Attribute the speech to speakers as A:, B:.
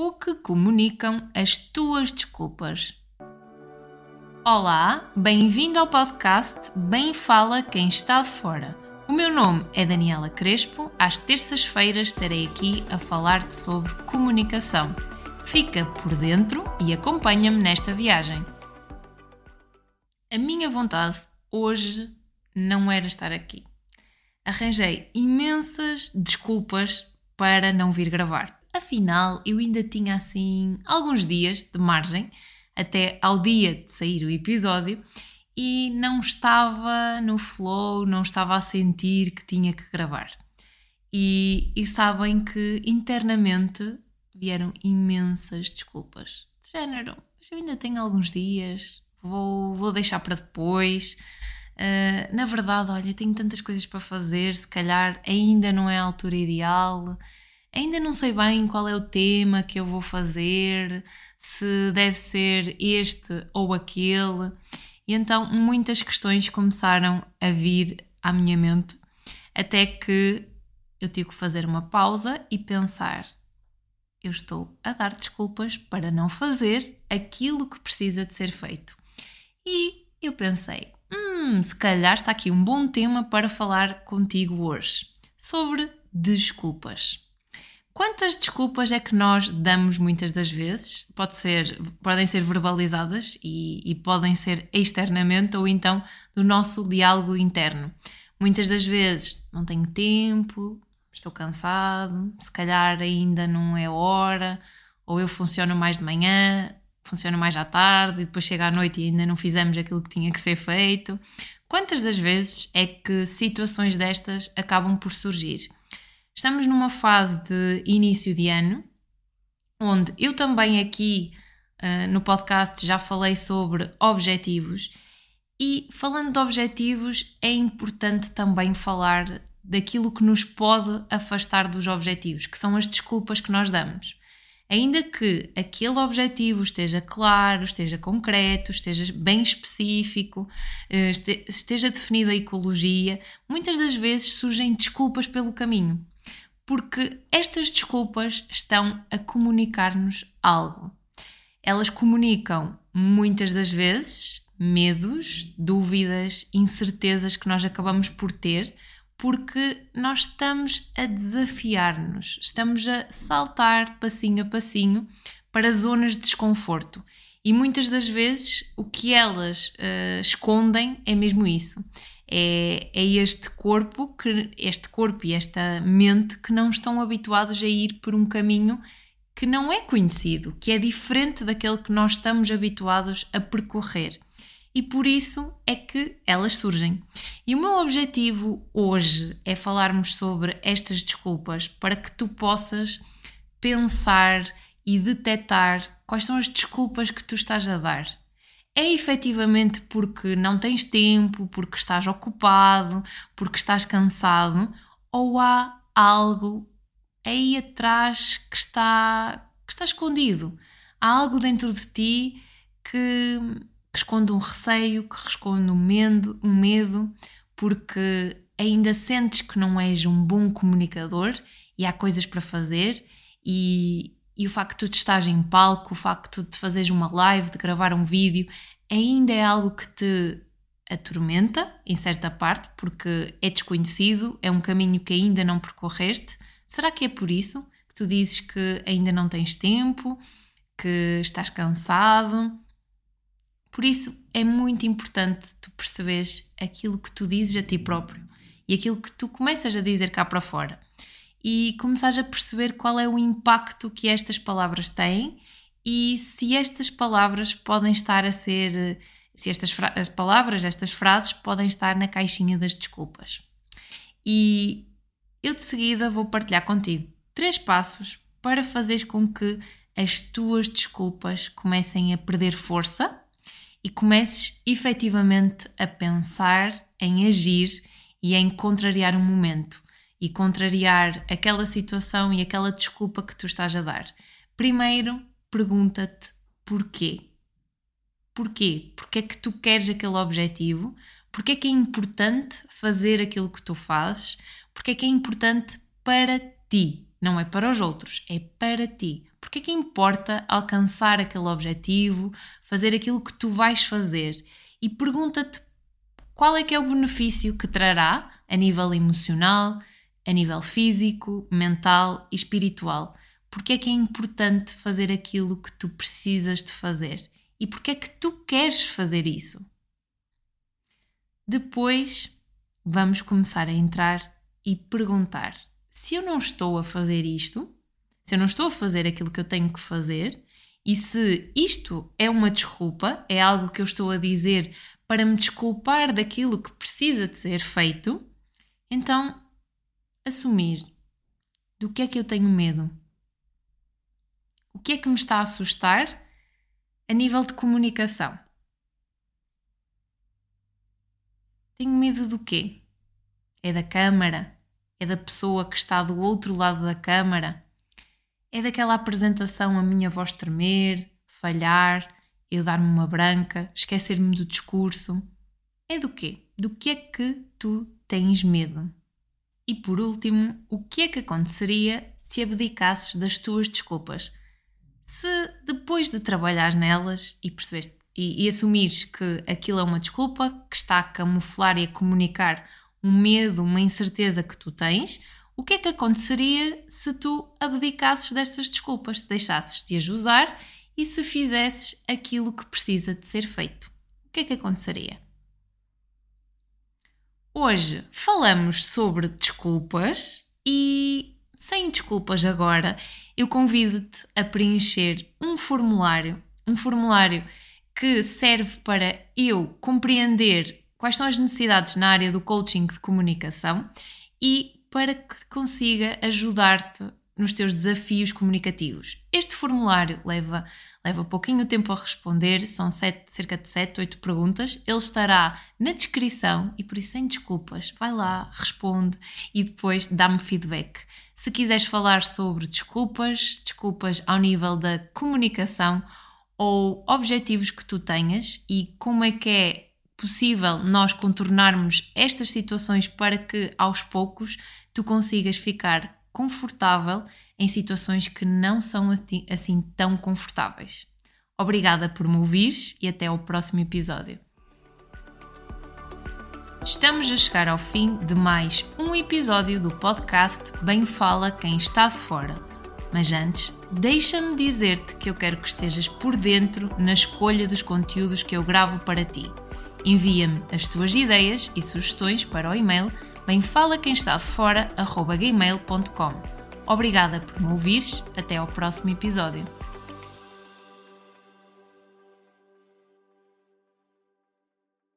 A: O que comunicam as tuas desculpas? Olá, bem-vindo ao podcast Bem Fala Quem Está de Fora. O meu nome é Daniela Crespo. Às terças-feiras estarei aqui a falar-te sobre comunicação. Fica por dentro e acompanha-me nesta viagem. A minha vontade hoje não era estar aqui. Arranjei imensas desculpas para não vir gravar. Afinal, eu ainda tinha assim alguns dias de margem até ao dia de sair o episódio e não estava no flow, não estava a sentir que tinha que gravar. E, e sabem que internamente vieram imensas desculpas. De género, mas eu ainda tenho alguns dias, vou, vou deixar para depois. Uh, na verdade, olha, tenho tantas coisas para fazer, se calhar ainda não é a altura ideal, ainda não sei bem qual é o tema que eu vou fazer, se deve ser este ou aquele. E então muitas questões começaram a vir à minha mente, até que eu tive que fazer uma pausa e pensar: eu estou a dar desculpas para não fazer aquilo que precisa de ser feito. E eu pensei: hum, se calhar está aqui um bom tema para falar contigo hoje sobre desculpas. Quantas desculpas é que nós damos muitas das vezes? Pode ser, podem ser verbalizadas e, e podem ser externamente ou então do nosso diálogo interno. Muitas das vezes não tenho tempo, estou cansado, se calhar ainda não é hora, ou eu funciono mais de manhã, funciono mais à tarde e depois chega à noite e ainda não fizemos aquilo que tinha que ser feito. Quantas das vezes é que situações destas acabam por surgir? Estamos numa fase de início de ano, onde eu também aqui uh, no podcast já falei sobre objetivos. E falando de objetivos, é importante também falar daquilo que nos pode afastar dos objetivos, que são as desculpas que nós damos. Ainda que aquele objetivo esteja claro, esteja concreto, esteja bem específico, eh, esteja definida a ecologia, muitas das vezes surgem desculpas pelo caminho porque estas desculpas estão a comunicar-nos algo. Elas comunicam muitas das vezes medos, dúvidas, incertezas que nós acabamos por ter, porque nós estamos a desafiar-nos, estamos a saltar passinho a passinho para zonas de desconforto. E muitas das vezes o que elas uh, escondem é mesmo isso é, é este corpo que este corpo e esta mente que não estão habituados a ir por um caminho que não é conhecido, que é diferente daquele que nós estamos habituados a percorrer. E por isso é que elas surgem. E o meu objetivo hoje é falarmos sobre estas desculpas para que tu possas pensar e detectar quais são as desculpas que tu estás a dar é efetivamente porque não tens tempo, porque estás ocupado, porque estás cansado, ou há algo aí atrás que está, que está escondido? Há algo dentro de ti que, que esconde um receio, que esconde um medo, um medo, porque ainda sentes que não és um bom comunicador e há coisas para fazer e, e o facto de estás em palco, o facto de fazeres uma live, de gravar um vídeo, ainda é algo que te atormenta, em certa parte, porque é desconhecido, é um caminho que ainda não percorreste. Será que é por isso que tu dizes que ainda não tens tempo, que estás cansado? Por isso é muito importante tu perceberes aquilo que tu dizes a ti próprio e aquilo que tu começas a dizer cá para fora e começares a perceber qual é o impacto que estas palavras têm e se estas palavras podem estar a ser, se estas as palavras, estas frases podem estar na caixinha das desculpas. E eu de seguida vou partilhar contigo três passos para fazeres com que as tuas desculpas comecem a perder força e comeces efetivamente a pensar em agir e em contrariar o momento e contrariar aquela situação e aquela desculpa que tu estás a dar. Primeiro, pergunta-te porquê. Porquê? Porque é que tu queres aquele objetivo? Porque é que é importante fazer aquilo que tu fazes? Porque é que é importante para ti? Não é para os outros, é para ti. Porque é que importa alcançar aquele objetivo, fazer aquilo que tu vais fazer? E pergunta-te qual é que é o benefício que trará a nível emocional, a nível físico, mental e espiritual. Porque é que é importante fazer aquilo que tu precisas de fazer? E porque é que tu queres fazer isso? Depois vamos começar a entrar e perguntar: se eu não estou a fazer isto, se eu não estou a fazer aquilo que eu tenho que fazer, e se isto é uma desculpa, é algo que eu estou a dizer para me desculpar daquilo que precisa de ser feito, então assumir do que é que eu tenho medo. O que é que me está a assustar a nível de comunicação? Tenho medo do quê? É da câmara? É da pessoa que está do outro lado da câmara? É daquela apresentação a minha voz tremer, falhar, eu dar-me uma branca, esquecer-me do discurso? É do quê? Do que é que tu tens medo? E por último, o que é que aconteceria se abdicasses das tuas desculpas? Se depois de trabalhares nelas e percebeste e, e assumires que aquilo é uma desculpa que está a camuflar e a comunicar um medo, uma incerteza que tu tens, o que é que aconteceria se tu abdicasses destas desculpas, se deixasses de as usar e se fizesses aquilo que precisa de ser feito? O que é que aconteceria? Hoje falamos sobre desculpas e, sem desculpas agora, eu convido-te a preencher um formulário, um formulário que serve para eu compreender quais são as necessidades na área do coaching de comunicação e para que consiga ajudar-te nos teus desafios comunicativos. Este formulário leva, leva pouquinho tempo a responder, são sete, cerca de 7, 8 perguntas. Ele estará na descrição e por isso, sem desculpas, vai lá, responde e depois dá-me feedback. Se quiseres falar sobre desculpas, desculpas ao nível da comunicação ou objetivos que tu tenhas e como é que é possível nós contornarmos estas situações para que aos poucos tu consigas ficar confortável em situações que não são assim tão confortáveis. Obrigada por me ouvires e até ao próximo episódio. Estamos a chegar ao fim de mais um episódio do podcast Bem Fala Quem Está de Fora. Mas antes, deixa-me dizer-te que eu quero que estejas por dentro na escolha dos conteúdos que eu gravo para ti. Envia-me as tuas ideias e sugestões para o e-mail bem fala quem está de fora, gmail.com. Obrigada por me ouvires, até ao próximo episódio.